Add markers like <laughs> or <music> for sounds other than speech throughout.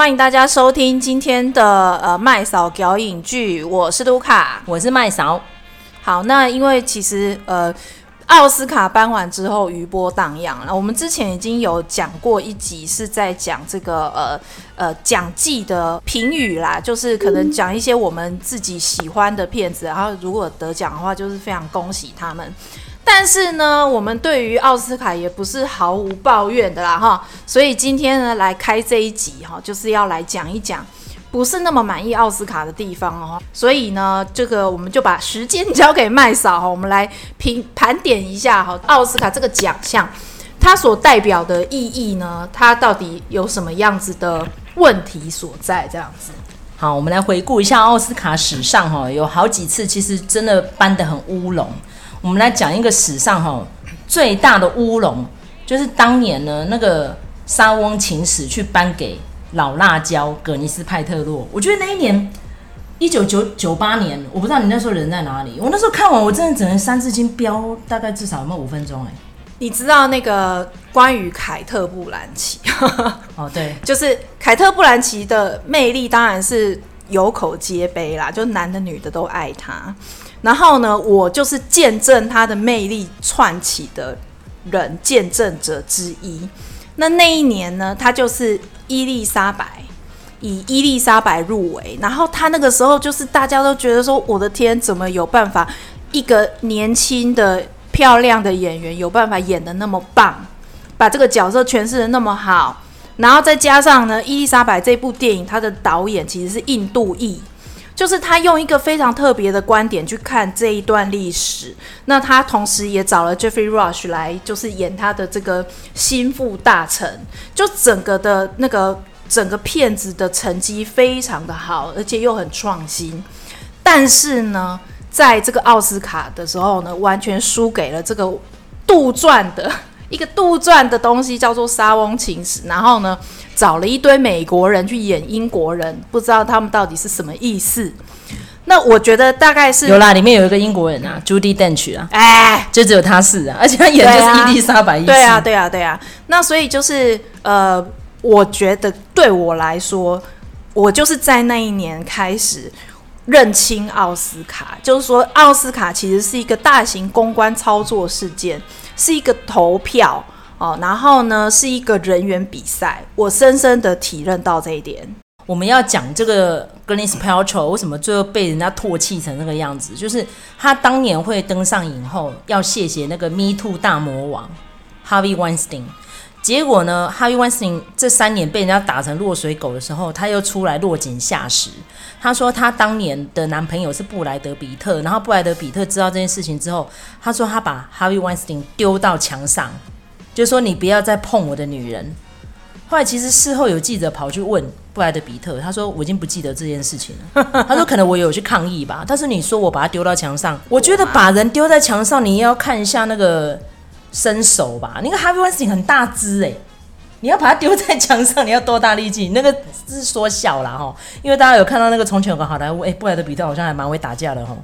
欢迎大家收听今天的呃麦嫂表影剧，我是卢卡，我是麦嫂。好，那因为其实呃奥斯卡颁完之后余波荡漾了，我们之前已经有讲过一集是在讲这个呃呃奖季的评语啦，就是可能讲一些我们自己喜欢的片子，然后如果得奖的话，就是非常恭喜他们。但是呢，我们对于奥斯卡也不是毫无抱怨的啦，哈。所以今天呢，来开这一集哈，就是要来讲一讲不是那么满意奥斯卡的地方哦。所以呢，这个我们就把时间交给麦嫂哈，我们来评盘点一下哈，奥斯卡这个奖项它所代表的意义呢，它到底有什么样子的问题所在？这样子。好，我们来回顾一下奥斯卡史上哈，有好几次其实真的颁得很乌龙。我们来讲一个史上哈最大的乌龙，就是当年呢那个《莎翁情史》去颁给老辣椒葛尼斯派特洛。我觉得那一年一九九九八年，我不知道你那时候人在哪里。我那时候看完，我真的只能三字经飙大概至少有没有五分钟哎。你知道那个关于凯特·布兰奇？<laughs> 哦，对，就是凯特·布兰奇的魅力当然是有口皆碑啦，就男的女的都爱她。然后呢，我就是见证他的魅力串起的人，见证者之一。那那一年呢，他就是伊丽莎白，以伊丽莎白入围。然后他那个时候就是大家都觉得说，我的天，怎么有办法一个年轻的漂亮的演员有办法演得那么棒，把这个角色诠释得那么好。然后再加上呢，伊丽莎白这部电影，它的导演其实是印度裔。就是他用一个非常特别的观点去看这一段历史，那他同时也找了 Jeffrey Rush 来，就是演他的这个心腹大臣，就整个的那个整个片子的成绩非常的好，而且又很创新。但是呢，在这个奥斯卡的时候呢，完全输给了这个杜撰的。一个杜撰的东西叫做《莎翁情史》，然后呢，找了一堆美国人去演英国人，不知道他们到底是什么意思。那我觉得大概是有啦，里面有一个英国人啊，Judy Dench 啊，哎，就只有他是啊，而且他演的就是伊丽莎白一世。对啊，对啊，对啊。那所以就是呃，我觉得对我来说，我就是在那一年开始认清奥斯卡，就是说奥斯卡其实是一个大型公关操作事件。是一个投票哦，然后呢，是一个人员比赛。我深深的体认到这一点。我们要讲这个 Glennys Peltro 为什么最后被人家唾弃成那个样子，就是他当年会登上影后，要谢谢那个 Me Too 大魔王 Harvey Weinstein。结果呢，Harvey Weinstein 这三年被人家打成落水狗的时候，他又出来落井下石。他说他当年的男朋友是布莱德彼特，然后布莱德彼特知道这件事情之后，他说他把 Harvey Weinstein 丢到墙上，就说你不要再碰我的女人。后来其实事后有记者跑去问布莱德彼特，他说我已经不记得这件事情了。<laughs> 他说可能我有去抗议吧，但是你说我把他丢到墙上，我觉得把人丢在墙上，你要看一下那个。伸手吧，那个 Harvey Weinstein 很大只哎，你要把它丢在墙上，你要多大力气？那个是缩小啦哈，因为大家有看到那个从前有个好莱坞，哎，布莱德比特好像还蛮会打架的哈，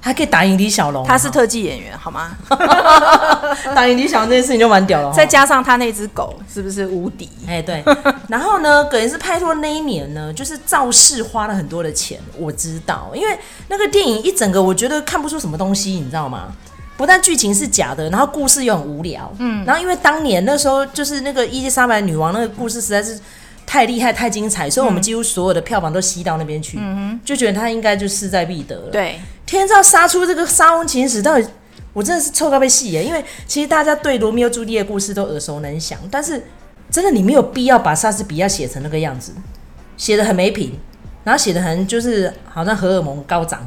还可以打赢李小龙，他是特技演员好吗？<laughs> 打赢李小龙这件事情就蛮屌了，再加上他那只狗是不是无敌？哎对，然后呢，葛尼斯派特洛那一年呢，就是造势花了很多的钱，我知道，因为那个电影一整个我觉得看不出什么东西，你知道吗？不但剧情是假的，然后故事又很无聊。嗯，然后因为当年那时候就是那个伊丽莎白女王那个故事实在是太厉害、太精彩，所以我们几乎所有的票房都吸到那边去。嗯哼，就觉得他应该就势在必得了。对，天知道杀出这个莎翁情史到底，我真的是臭到被戏耶！因为其实大家对罗密欧朱丽叶的故事都耳熟能详，但是真的你没有必要把莎士比亚写成那个样子，写的很没品，然后写的很就是好像荷尔蒙高涨。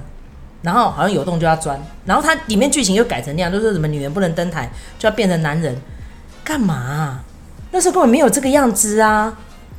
然后好像有洞就要钻，然后它里面剧情又改成那样，就是什么女人不能登台就要变成男人，干嘛？那时候根本没有这个样子啊，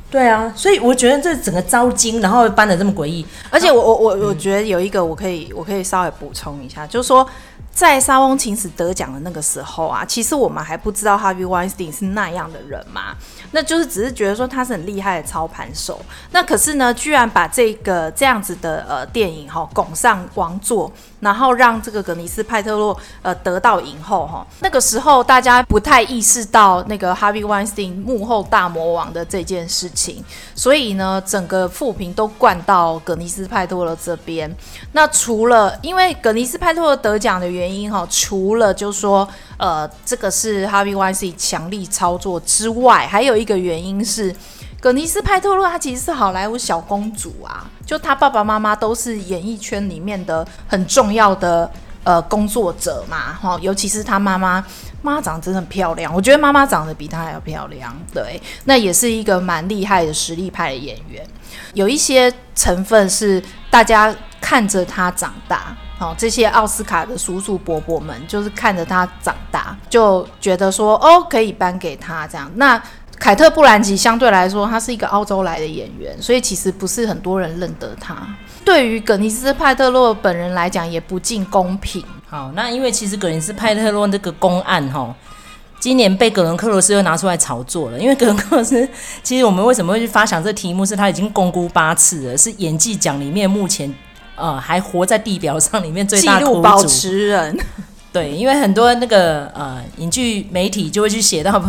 对啊，所以我觉得这整个招金，然后搬得这么诡异，而且我我我我觉得有一个我可以我可以稍微补充一下，就是说在莎翁情史得奖的那个时候啊，其实我们还不知道 Harvey Weinstein 是那样的人嘛，那就是只是觉得说他是很厉害的操盘手。那可是呢，居然把这个这样子的呃电影哈、哦、拱上王座，然后让这个葛尼斯派特洛呃得到影后哈、哦。那个时候大家不太意识到那个 Harvey Weinstein 幕后大魔王的这件事情，所以呢，整个负评都灌到葛尼斯派特洛这边。那除了因为葛尼斯派特洛得奖的原原因哈，除了就说，呃，这个是 Harvey Weinstein 强力操作之外，还有一个原因是，葛尼斯派特洛她其实是好莱坞小公主啊，就她爸爸妈妈都是演艺圈里面的很重要的呃工作者嘛，哈，尤其是她妈妈，妈长得真的很漂亮，我觉得妈妈长得比她还要漂亮，对，那也是一个蛮厉害的实力派的演员，有一些成分是大家看着她长大。哦，这些奥斯卡的叔叔伯伯们就是看着他长大，就觉得说哦，可以颁给他这样。那凯特·布兰奇相对来说，他是一个澳洲来的演员，所以其实不是很多人认得他。对于葛尼斯·派特洛本人来讲，也不尽公平。好，那因为其实葛尼斯·派特洛这个公案哈，今年被葛伦克罗斯又拿出来炒作了。因为葛伦克罗斯，其实我们为什么会去发想这题目，是他已经公估八次了，是演技奖里面目前。呃，还活在地表上里面最大的苦主，保持人。<laughs> 对，因为很多那个呃影剧媒体就会去写到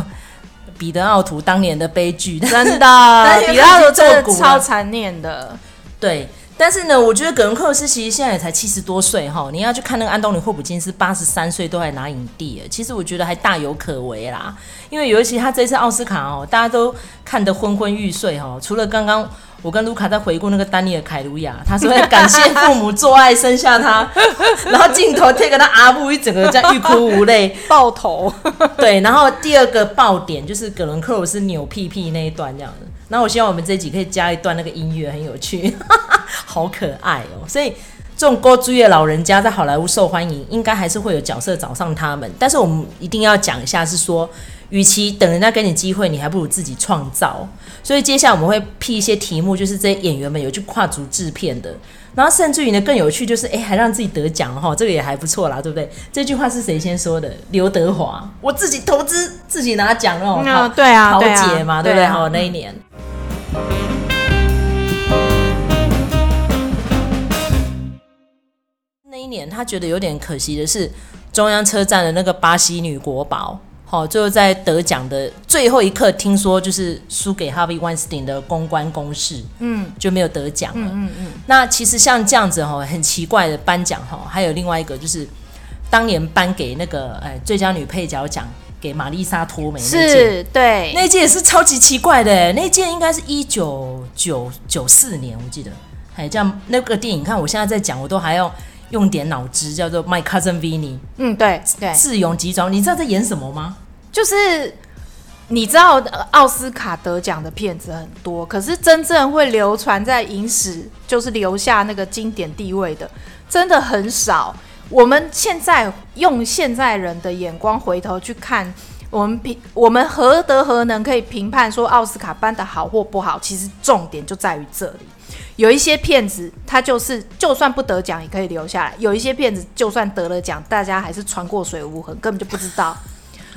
彼得奥图当年的悲剧，真的，<laughs> 彼得奥图真的超残念的。对，但是呢，我觉得葛伦克罗斯其实现在也才七十多岁哈，你要去看那个安东尼霍普金斯八十三岁都还拿影帝，其实我觉得还大有可为啦。因为尤其他这次奥斯卡哦，大家都看得昏昏欲睡哈，除了刚刚。我跟卢卡在回顾那个丹尼尔凯鲁亚，他说会感谢父母做爱生下他，<laughs> 然后镜头贴给他阿布一整个这样欲哭无泪爆头。<laughs> 对，然后第二个爆点就是葛伦克鲁斯扭屁屁那一段这样子。那我希望我们这一集可以加一段那个音乐，很有趣，<laughs> 好可爱哦。所以这种高追的老人家在好莱坞受欢迎，应该还是会有角色找上他们。但是我们一定要讲一下，是说。与其等人家给你机会，你还不如自己创造。所以接下来我们会辟一些题目，就是这些演员们有去跨足制片的，然后甚至于呢更有趣，就是哎还让自己得奖哈，这个也还不错啦，对不对？这句话是谁先说的？刘德华，<laughs> 我自己投资自己拿奖哦，嗯、对啊，豪杰嘛，对不对？好，那一年，那一年他觉得有点可惜的是，中央车站的那个巴西女国宝。好，最后在得奖的最后一刻，听说就是输给 Harvey Weinstein 的公关公事，嗯，就没有得奖了。嗯嗯，嗯。那其实像这样子哈，很奇怪的颁奖哈，还有另外一个就是当年颁给那个哎最佳女配角奖给玛丽莎托梅那届，是，对，那届也是超级奇怪的，那届应该是一九九九四年，我记得，哎，这样那个电影，看我现在在讲，我都还要。用点脑汁，叫做 My Cousin Vinny。嗯，对对，智勇急转弯，你知道在演什么吗？就是你知道奥斯卡得奖的片子很多，可是真正会流传在影史，就是留下那个经典地位的，真的很少。我们现在用现在人的眼光回头去看，我们评我们何德何能可以评判说奥斯卡颁得好或不好？其实重点就在于这里。有一些片子，它就是就算不得奖也可以留下来；有一些片子，就算得了奖，大家还是穿过水无痕，根本就不知道。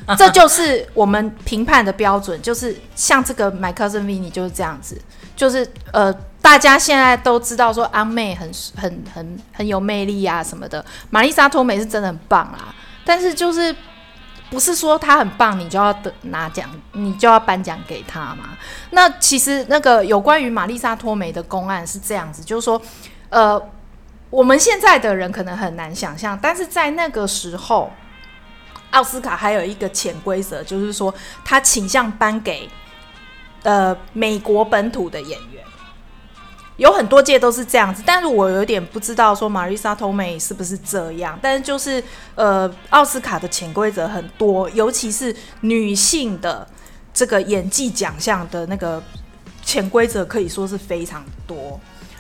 <laughs> 这就是我们评判的标准，就是像这个《My Cousin Vinny》就是这样子，就是呃，大家现在都知道说阿妹很很很很有魅力啊什么的，玛丽莎托梅是真的很棒啦，但是就是。不是说他很棒，你就要得拿奖，你就要颁奖给他嘛？那其实那个有关于玛丽莎托梅的公案是这样子，就是说，呃，我们现在的人可能很难想象，但是在那个时候，奥斯卡还有一个潜规则，就是说他倾向颁给呃美国本土的演员。有很多届都是这样子，但是我有点不知道说玛丽莎托梅是不是这样，但是就是呃，奥斯卡的潜规则很多，尤其是女性的这个演技奖项的那个潜规则可以说是非常多。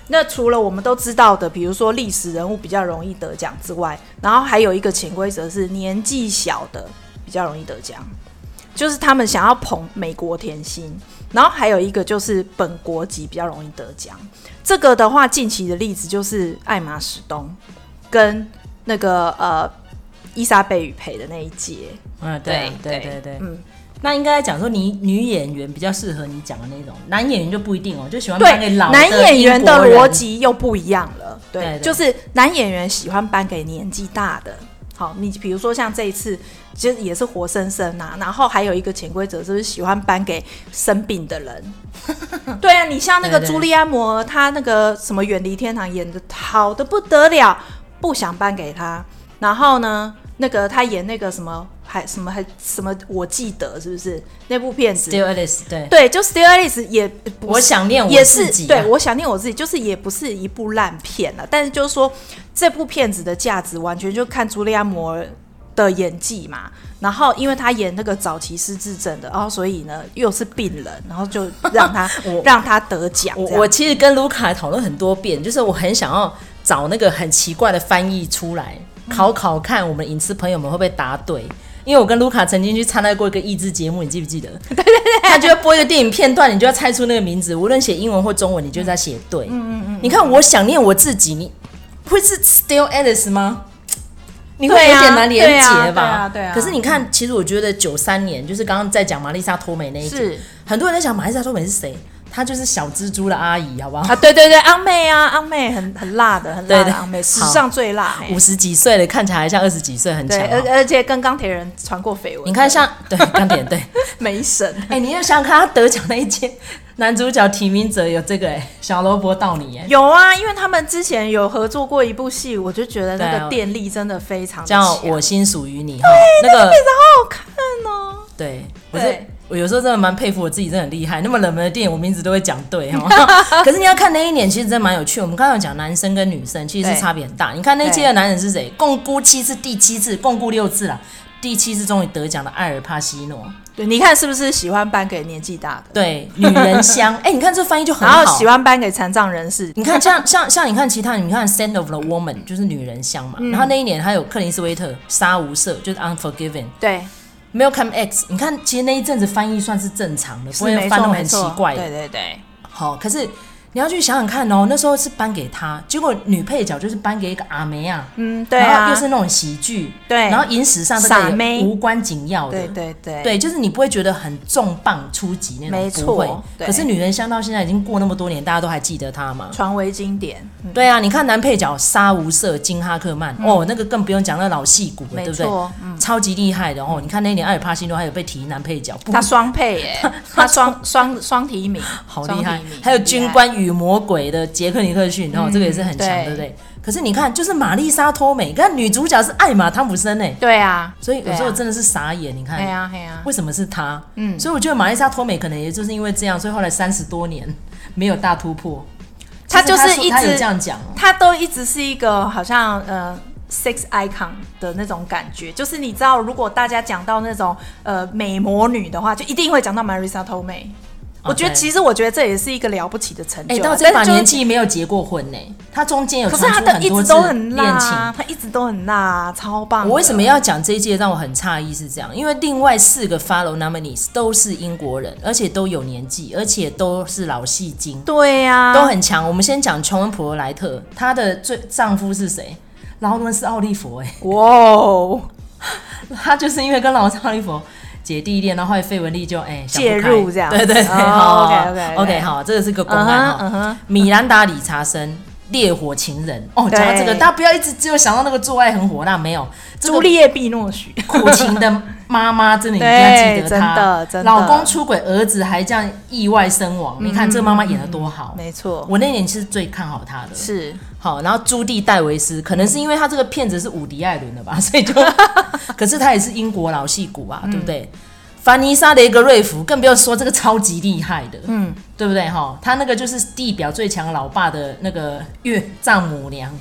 那除了我们都知道的，比如说历史人物比较容易得奖之外，然后还有一个潜规则是年纪小的比较容易得奖，就是他们想要捧美国甜心。然后还有一个就是本国籍比较容易得奖，这个的话近期的例子就是艾玛史东跟那个呃伊莎贝雨培的那一届。嗯，对对对对，嗯。那应该讲说，你女演员比较适合你讲的那种，男演员就不一定哦，就喜欢颁给老的。男演员的逻辑又不一样了，对，就是男演员喜欢颁给年纪大的。好，你比如说像这一次，其实也是活生生啊。然后还有一个潜规则，就是喜欢颁给生病的人。<laughs> 对啊，你像那个朱莉安·摩尔，她那个什么《远离天堂》演的好的不得了，不想颁给她。然后呢，那个她演那个什么。还什么还什么？我记得是不是那部片子？Still Alice，对对，就 Still Alice 也不，我想念我自己，啊，也是对我想念我自己，就是也不是一部烂片了。但是就是说，这部片子的价值完全就看茱莉亚·摩尔的演技嘛。然后因为他演那个早期失智症的，然后所以呢又是病人，然后就让他 <laughs> 我让他得奖。我我其实跟卢卡讨论很多遍，就是我很想要找那个很奇怪的翻译出来，嗯、考考看我们影视朋友们会不会答对。因为我跟卢卡曾经去参加过一个益智节目，你记不记得？<laughs> 对对对，他就会播一个电影片段，你就要猜出那个名字，无论写英文或中文，你就在写对。嗯嗯嗯。你看，我想念我自己，你会是 Still Alice 吗？<laughs> 你会有点难连结吧？对啊，对啊。可是你看，其实我觉得九三年，就是刚刚在讲玛丽莎托美那一集，很多人在想玛丽莎托美是谁？她就是小蜘蛛的阿姨，好不好？啊，对对对，阿妹啊，阿妹很很辣的，很辣的阿妹，史上最辣，五十几岁了，看起来还像二十几岁，很强。而而且跟钢铁人传过绯闻。你看，像 <laughs> 对钢铁对 <laughs> 梅神，哎，你要想想看他得奖那一届男主角提名者有这个哎，小萝卜道尼哎，有啊，因为他们之前有合作过一部戏，我就觉得那个电力真的非常叫我心属于你，对，那个非常好好看哦。对，对。我有时候真的蛮佩服我自己，真的很厉害。那么冷门的电影，我名字都会讲对哈。<laughs> 可是你要看那一年，其实真的蛮有趣。我们刚刚讲男生跟女生其实是差别很大。你看那届的男人是谁？共估七次，第七次共估六次了，第七次终于得奖的艾尔帕西诺。对，你看是不是喜欢颁给年纪大的？对，女人香。<laughs> 哎、欸，你看这翻译就很好。然后喜欢颁给残障人士。你看像像像你看其他，你看《Scent of the Woman》就是女人香嘛。嗯、然后那一年还有克林斯威特《杀无赦》，就是《Unforgiven》。对。Malcolm X，你看，其实那一阵子翻译算是正常的，不会翻那么很奇怪的。对对对，好，可是。你要去想想看哦，那时候是颁给他，结果女配角就是颁给一个阿梅啊，嗯，对啊，然后又是那种喜剧，对，然后影史上这个无关紧要的，对对对，对，就是你不会觉得很重磅出击那种，没错，不会。可是女人香到现在已经过那么多年，大家都还记得她吗？传为经典。对啊，你看男配角杀无赦金哈克曼哦，那个更不用讲，那老戏骨了，对不对？超级厉害的哦。你看那年艾尔帕西诺还有被提男配角，他双配耶，<laughs> 他双双双提名，好厉害。还有军官与魔鬼的。杰克尼克逊，然后这个也是很强，对不对？可是你看，就是玛丽莎托美，看女主角是艾玛汤普森哎，对啊，所以有时候真的是傻眼。你看，对啊，对啊，为什么是她？嗯，所以我觉得玛丽莎托美可能也就是因为这样，所以后来三十多年 <laughs> 没有大突破。她就是一直这样讲，她都一直是一个好像呃 sex icon 的那种感觉。就是你知道，如果大家讲到那种呃美魔女的话，就一定会讲到玛丽莎托美。我觉得，其实我觉得这也是一个了不起的成就。哎，到这把年纪没有结过婚呢，他中间有可是他的一直都很恋情，他一直都很辣，超棒。我为什么要讲这一届让我很诧异？是这样，因为另外四个 follow nominees 都是英国人，而且都有年纪，而且都是老戏精，对呀，都很强。我们先讲琼恩普罗莱特，她的最丈夫是谁？劳伦斯奥利佛。哎，哇，<laughs> 他就是因为跟劳伦斯奥利弗。姐弟恋，然后后来费雯丽就哎介入这样，对对对，好 OK OK OK 好，这个是个公案哈，米兰达·理查森，烈火情人。哦，讲到这个，大家不要一直只有想到那个做爱很火辣，没有。朱丽叶·碧诺许，苦情的妈妈，真的一定要记得她，老公出轨，儿子还这样意外身亡，你看这个妈妈演的多好，没错，我那年是最看好她的，是。好，然后朱蒂戴维斯，可能是因为他这个片子是伍迪艾伦的吧，<laughs> 所以就，<laughs> 可是他也是英国老戏骨啊，对不对？凡妮莎雷格瑞芙更不要说这个超级厉害的，嗯，对不对？哈，他那个就是地表最强老爸的那个岳丈母娘，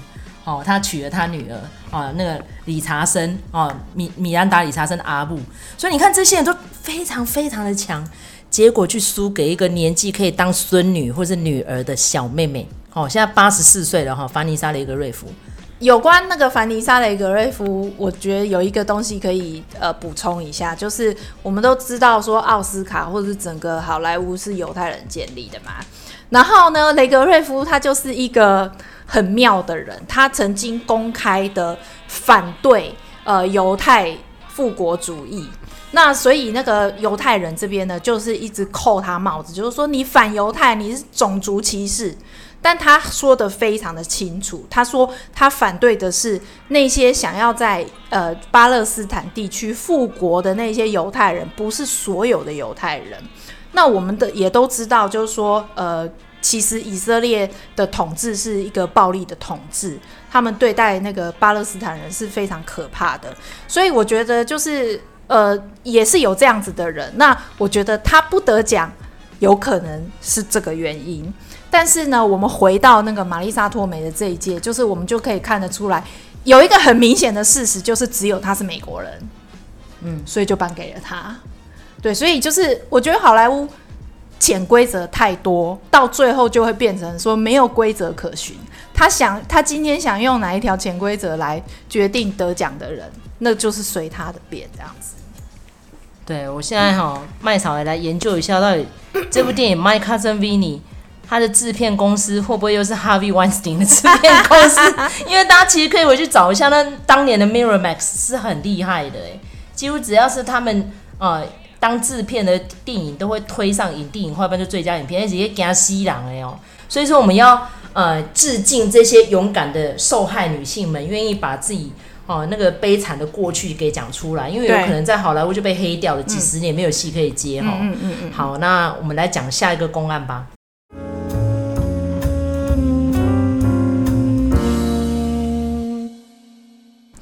哦，他娶了他女儿啊，那个理查森啊，米米兰达理查森阿布，所以你看这些人都非常非常的强，结果去输给一个年纪可以当孙女或是女儿的小妹妹。哦，现在八十四岁了哈，凡妮莎·雷格瑞夫。有关那个凡妮莎·雷格瑞夫，我觉得有一个东西可以呃补充一下，就是我们都知道说奥斯卡或者是整个好莱坞是犹太人建立的嘛。然后呢，雷格瑞夫他就是一个很妙的人，他曾经公开的反对呃犹太复国主义。那所以那个犹太人这边呢，就是一直扣他帽子，就是说你反犹太，你是种族歧视。但他说的非常的清楚，他说他反对的是那些想要在呃巴勒斯坦地区复国的那些犹太人，不是所有的犹太人。那我们的也都知道，就是说呃，其实以色列的统治是一个暴力的统治，他们对待那个巴勒斯坦人是非常可怕的。所以我觉得就是呃，也是有这样子的人。那我觉得他不得奖，有可能是这个原因。但是呢，我们回到那个玛丽莎托梅的这一届，就是我们就可以看得出来，有一个很明显的事实，就是只有他是美国人，嗯，所以就颁给了他。对，所以就是我觉得好莱坞潜规则太多，到最后就会变成说没有规则可循。他想，他今天想用哪一条潜规则来决定得奖的人，那就是随他的便这样子。对，我现在哈麦草也来研究一下，到底 <coughs> 这部电影《My Cousin Vinny》。他的制片公司会不会又是 Harvey Weinstein 的制片公司？<laughs> 因为大家其实可以回去找一下，那当年的 Miramax 是很厉害的，哎，几乎只要是他们呃当制片的电影，都会推上影帝影后半就最佳影片，而且也给他吸狼了哦。所以说，我们要呃致敬这些勇敢的受害女性们，愿意把自己哦、呃、那个悲惨的过去给讲出来，因为有可能在好莱坞就被黑掉了几十年，没有戏可以接哈。嗯嗯嗯。好，那我们来讲下一个公案吧。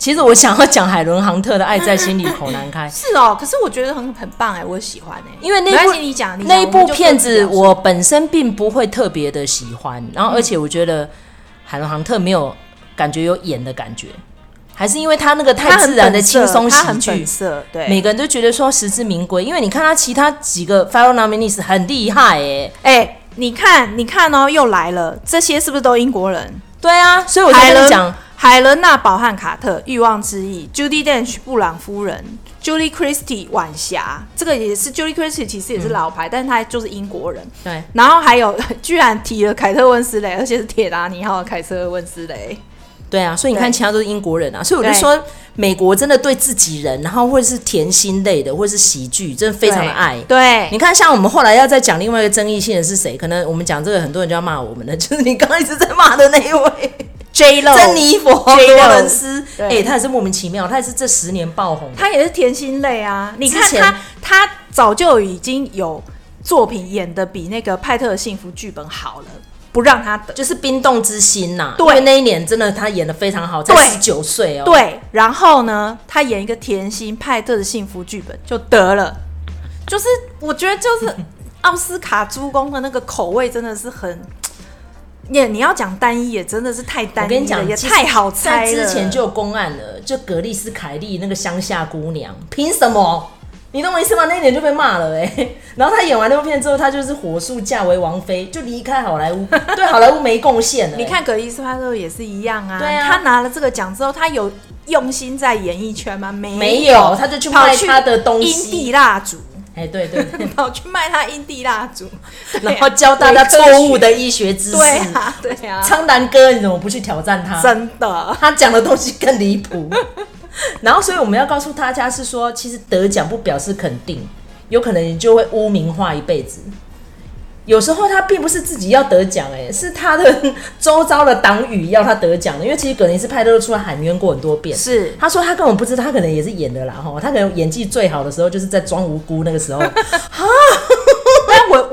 其实我想要讲海伦·杭特的《爱在心里口难开》。<laughs> 是哦，可是我觉得很很棒哎，我喜欢哎。因为那部你讲那一部片子，我本身并不会特别的喜欢。然后，而且我觉得海伦·杭特没有感觉有演的感觉，还是因为他那个太自然的轻松喜剧，对，每个人都觉得说实至名归。因为你看他其他几个 fellow nominees 很厉害哎哎，你看你看哦，又来了，这些是不是都英国人？对啊，所以我才跟你讲。海伦娜·宝汉卡特《欲望之翼》，Judy Dench 布朗夫人，Julie Christie 晚霞，这个也是 Julie Christie，其实也是老牌，嗯、但是他就是英国人。对，然后还有 <laughs> 居然提了凯特温斯雷，而且是铁达尼号的凯特温丝蕾。对啊，所以你看，其他都是英国人啊，所以我就说，美国真的对自己人，然后或者是甜心类的，或者是喜剧，真的非常的爱。对，对你看，像我们后来要再讲另外一个争议性的是谁？可能我们讲这个，很多人就要骂我们了，<laughs> 就是你刚刚一直在骂的那一位。<laughs> J Lo，珍妮佛罗伦斯，哎，他也是莫名其妙，他也是这十年爆红，他也是甜心类啊。你看他，他早就已经有作品演的比那个派特的幸福剧本好了，不让他得，就是冰冻之心呐、啊。对，因为那一年真的他演的非常好，才十九岁哦。对，然后呢，他演一个甜心派特的幸福剧本就得了，就是我觉得就是奥斯卡诸公的那个口味真的是很。你、yeah, 你要讲单一也真的是太单一了，我跟你讲也太好猜了。之前就有公案了，就格丽斯凯利那个乡下姑娘，凭什么？你懂我意思吗？那一年就被骂了哎、欸。<laughs> 然后他演完那部片之后，他就是火速嫁为王妃，就离开好莱坞，<laughs> 对好莱坞没贡献了、欸。你看格丽斯派特也是一样啊，对啊，他拿了这个奖之后，他有用心在演艺圈吗？没有，没有，他就去卖他的东西，阴蒂蜡烛。哎、欸，对对对，<laughs> 跑去卖他阴蒂蜡烛，然后教大家错误的医学知识。对啊，对啊。苍南哥，你怎么不去挑战他？真的，他讲的东西更离谱。<laughs> 然后，所以我们要告诉大家是说，其实得奖不表示肯定，有可能你就会污名化一辈子。有时候他并不是自己要得奖，哎，是他的周遭的党羽要他得奖的。因为其实葛林斯派特都出来喊冤过很多遍。是，他说他根本不知道，他可能也是演的啦，哈，他可能演技最好的时候就是在装无辜那个时候。<laughs> <laughs> 我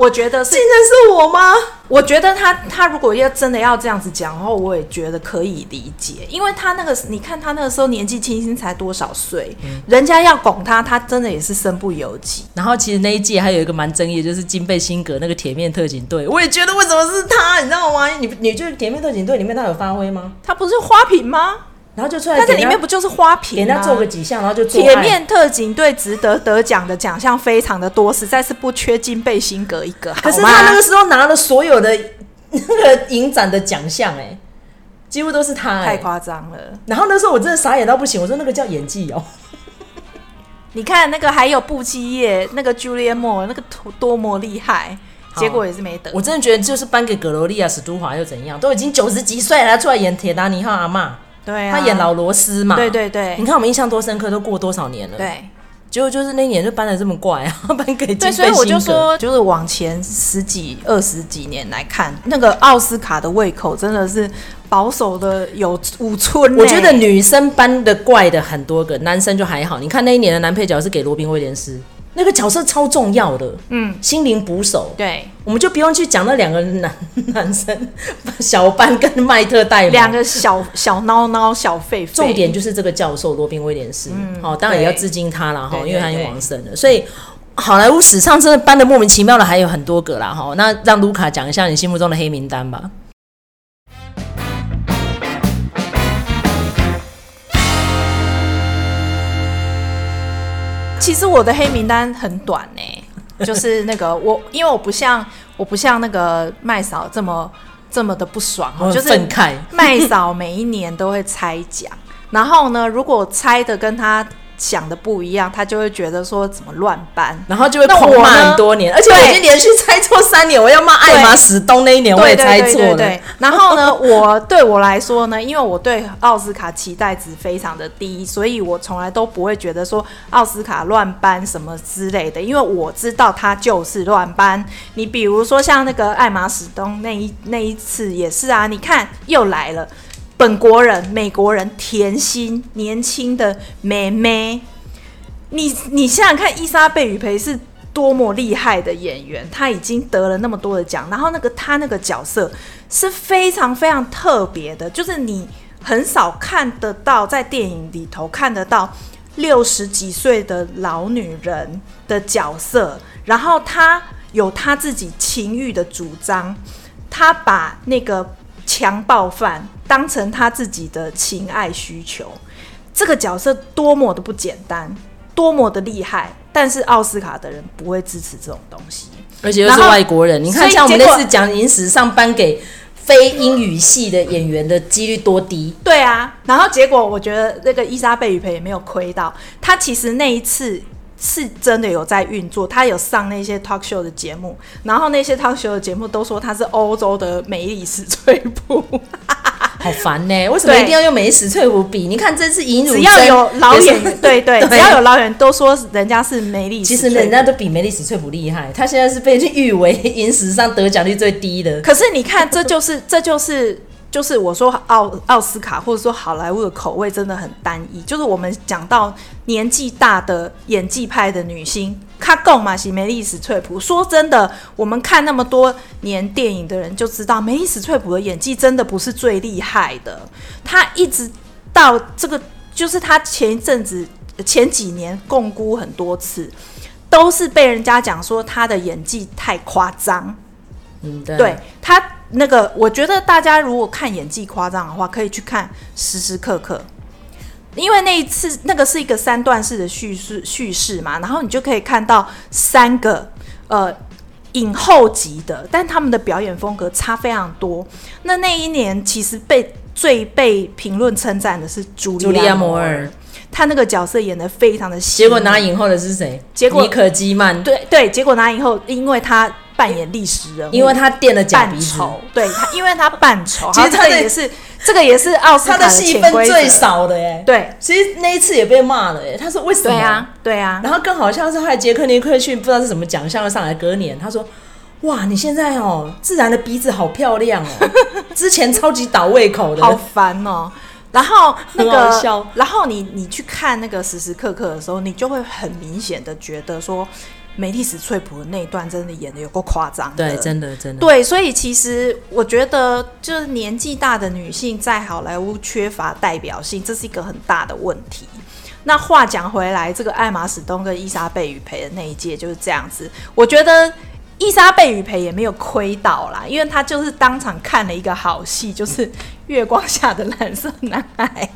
我觉得是，竟然是我吗？我觉得他他如果要真的要这样子讲，然后我也觉得可以理解，因为他那个你看他那个时候年纪轻轻才多少岁，嗯，人家要拱他，他真的也是身不由己。然后其实那一届还有一个蛮争议，就是金贝辛格那个铁面特警队，我也觉得为什么是他，你知道吗？你你就是铁面特警队里面他有发挥吗？他不是花瓶吗？然后就出来，他在里面不就是花瓶？给他做个几项，然后就做。铁面特警队值得得奖的奖项非常的多，实在是不缺金贝辛格一个。可是他那个时候拿了所有的 <laughs> 那个影展的奖项，哎，几乎都是他，太夸张了。然后那时候我真的傻眼到不行，我说那个叫演技哦。<laughs> 你看那个还有布基叶，那个 Julianne Moore 那个多么厉害，结果也是没得。我真的觉得就是颁给格罗利亚史都华又怎样？都已经九十几岁了，出来演铁达尼号阿嬷。对啊，他演老罗斯嘛，对对对，你看我们印象多深刻，都过多少年了？对。结果就是那一年就搬的这么怪啊，<laughs> 搬给对，所以我就说，就是往前十几、二十几年来看，那个奥斯卡的胃口真的是保守的有五寸。我觉得女生搬的怪的很多个，男生就还好。你看那一年的男配角是给罗宾威廉斯。那个角色超重要的，嗯，心灵捕手。对，我们就不用去讲那两个男男生，小班跟麦特戴蒙两个小小孬孬小废废。重点就是这个教授罗宾威廉斯，嗯，好，当然也要致敬他了哈，因为他已经往生了。所以好莱坞史上真的搬的莫名其妙的还有很多个啦哈。那让卢卡讲一下你心目中的黑名单吧。其实我的黑名单很短呢、欸，<laughs> 就是那个我，因为我不像我不像那个麦嫂这么这么的不爽，就是麦嫂每一年都会猜奖，然后呢，如果猜的跟他。想的不一样，他就会觉得说怎么乱搬，然后就会狂骂很多年，而且我已经连续猜错三年，我要骂艾玛史东那一年我也猜错了。对，然后呢，<laughs> 我对我来说呢，因为我对奥斯卡期待值非常的低，所以我从来都不会觉得说奥斯卡乱搬什么之类的，因为我知道他就是乱搬。你比如说像那个艾玛史东那一那一次也是啊，你看又来了。本国人、美国人，甜心、年轻的妹妹，你你想想看，伊莎贝雨培是多么厉害的演员，她已经得了那么多的奖，然后那个她那个角色是非常非常特别的，就是你很少看得到在电影里头看得到六十几岁的老女人的角色，然后她有她自己情欲的主张，她把那个强暴犯。当成他自己的情爱需求，这个角色多么的不简单，多么的厉害，但是奥斯卡的人不会支持这种东西，而且又是外国人。你看，像我们那次讲影史上颁给非英语系的演员的几率多低？对啊，然后结果我觉得那个伊莎贝雨培也没有亏到，他其实那一次。是真的有在运作，他有上那些 talk show 的节目，然后那些 talk show 的节目都说他是欧洲的美丽史翠普，<laughs> 好烦呢、欸！为什么一定要用美丽史翠普比？你看这次尹汝，只要有老演员，对对，对，只要有老演都说人家是梅丽，其实人家都比梅丽史翠普厉害，他现在是被誉为影史上得奖率最低的。可是你看，这就是这就是。就是我说奥奥斯卡或者说好莱坞的口味真的很单一。就是我们讲到年纪大的演技派的女星，卡贡嘛是梅丽史翠普。说真的，我们看那么多年电影的人就知道，梅丽史翠普的演技真的不是最厉害的。她一直到这个，就是她前一阵子前几年共估很多次，都是被人家讲说她的演技太夸张。嗯，对，对她。那个，我觉得大家如果看演技夸张的话，可以去看时时刻刻，因为那一次那个是一个三段式的叙事叙事嘛，然后你就可以看到三个呃影后级的，但他们的表演风格差非常多。那那一年其实被最被评论称赞的是茱莉亚·摩尔，她那个角色演的非常的细。结果拿影后的是谁？结果妮可基曼。对对，结果拿影后，因为她。扮演历史人物，因为他垫了假鼻子，对他，因为他扮丑。<laughs> 其实这个也是，这个也是奥斯卡的戏份最少的哎。对，其实那一次也被骂了哎。他说为什么？对啊，对啊。然后更好像是后来杰克尼克逊不知道是什么奖项上来隔年，他说：“哇，你现在哦，自然的鼻子好漂亮哦，<laughs> 之前超级倒胃口的，好烦哦。”然后那个，然后你你去看那个时时刻刻的时候，你就会很明显的觉得说。梅丽史翠普的那一段真的演的有够夸张，对，真的真的。对，所以其实我觉得，就是年纪大的女性在好莱坞缺乏代表性，这是一个很大的问题。那话讲回来，这个艾玛史东跟伊莎贝雨培的那一届就是这样子，我觉得。伊莎贝雨培也没有亏到啦，因为他就是当场看了一个好戏，就是《月光下的蓝色男孩》，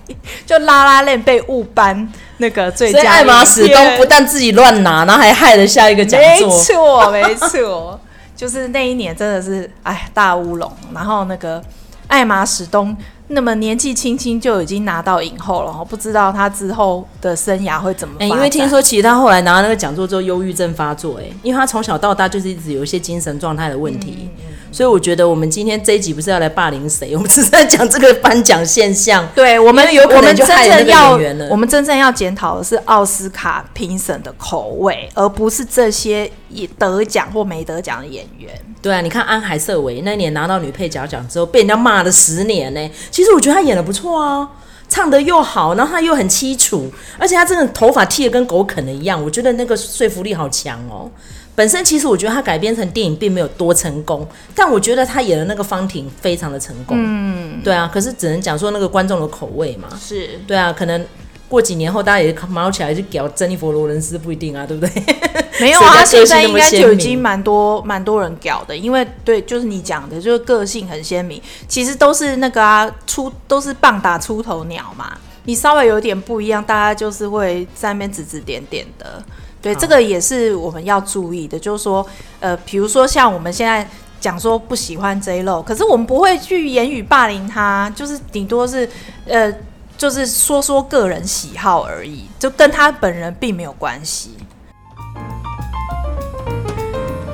就拉拉链被误颁那个最佳。所以艾玛始终不但自己乱拿，然后还害了下一个奖座。没错，没错，就是那一年真的是哎大乌龙。然后那个艾玛史东。那么年纪轻轻就已经拿到影后了，不知道他之后的生涯会怎么欸？因为听说其实他后来拿到那个讲座之后，忧郁症发作，哎，因为他从小到大就是一直有一些精神状态的问题，所以我觉得我们今天这一集不是要来霸凌谁，<laughs> 我们只是在讲这个颁奖现象。对我们有，我们真正要，我们真正要检讨的是奥斯卡评审的口味，而不是这些得奖或没得奖的演员。对啊，你看安海瑟薇那年拿到女配角奖之后，被人家骂了十年呢。其实我觉得她演的不错啊，唱的又好，然后她又很凄楚，而且她真的头发剃得跟狗啃的一样，我觉得那个说服力好强哦。本身其实我觉得他改编成电影并没有多成功，但我觉得他演的那个方婷非常的成功。嗯，对啊，可是只能讲说那个观众的口味嘛。是，对啊，可能过几年后大家也毛起来就搞珍妮佛罗伦斯不一定啊，对不对？<laughs> 没有啊，现在应该就已经蛮多蛮多人搞的，因为对，就是你讲的，就是个性很鲜明，其实都是那个啊，出都是棒打出头鸟嘛。你稍微有点不一样，大家就是会在那边指指点点的。对，这个也是我们要注意的，就是说，呃，比如说像我们现在讲说不喜欢 J.Lo，可是我们不会去言语霸凌他，就是顶多是，呃，就是说说个人喜好而已，就跟他本人并没有关系。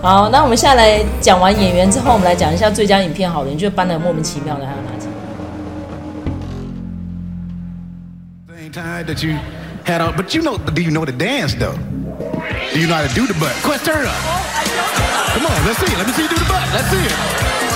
好，那我们下来讲完演员之后，我们来讲一下最佳影片好了，你觉得颁的莫名其妙的还有哪几个？Do you know how to do the butt? Quest, turn up. Come on, let's see it. Let me see you do the butt. Let's see it.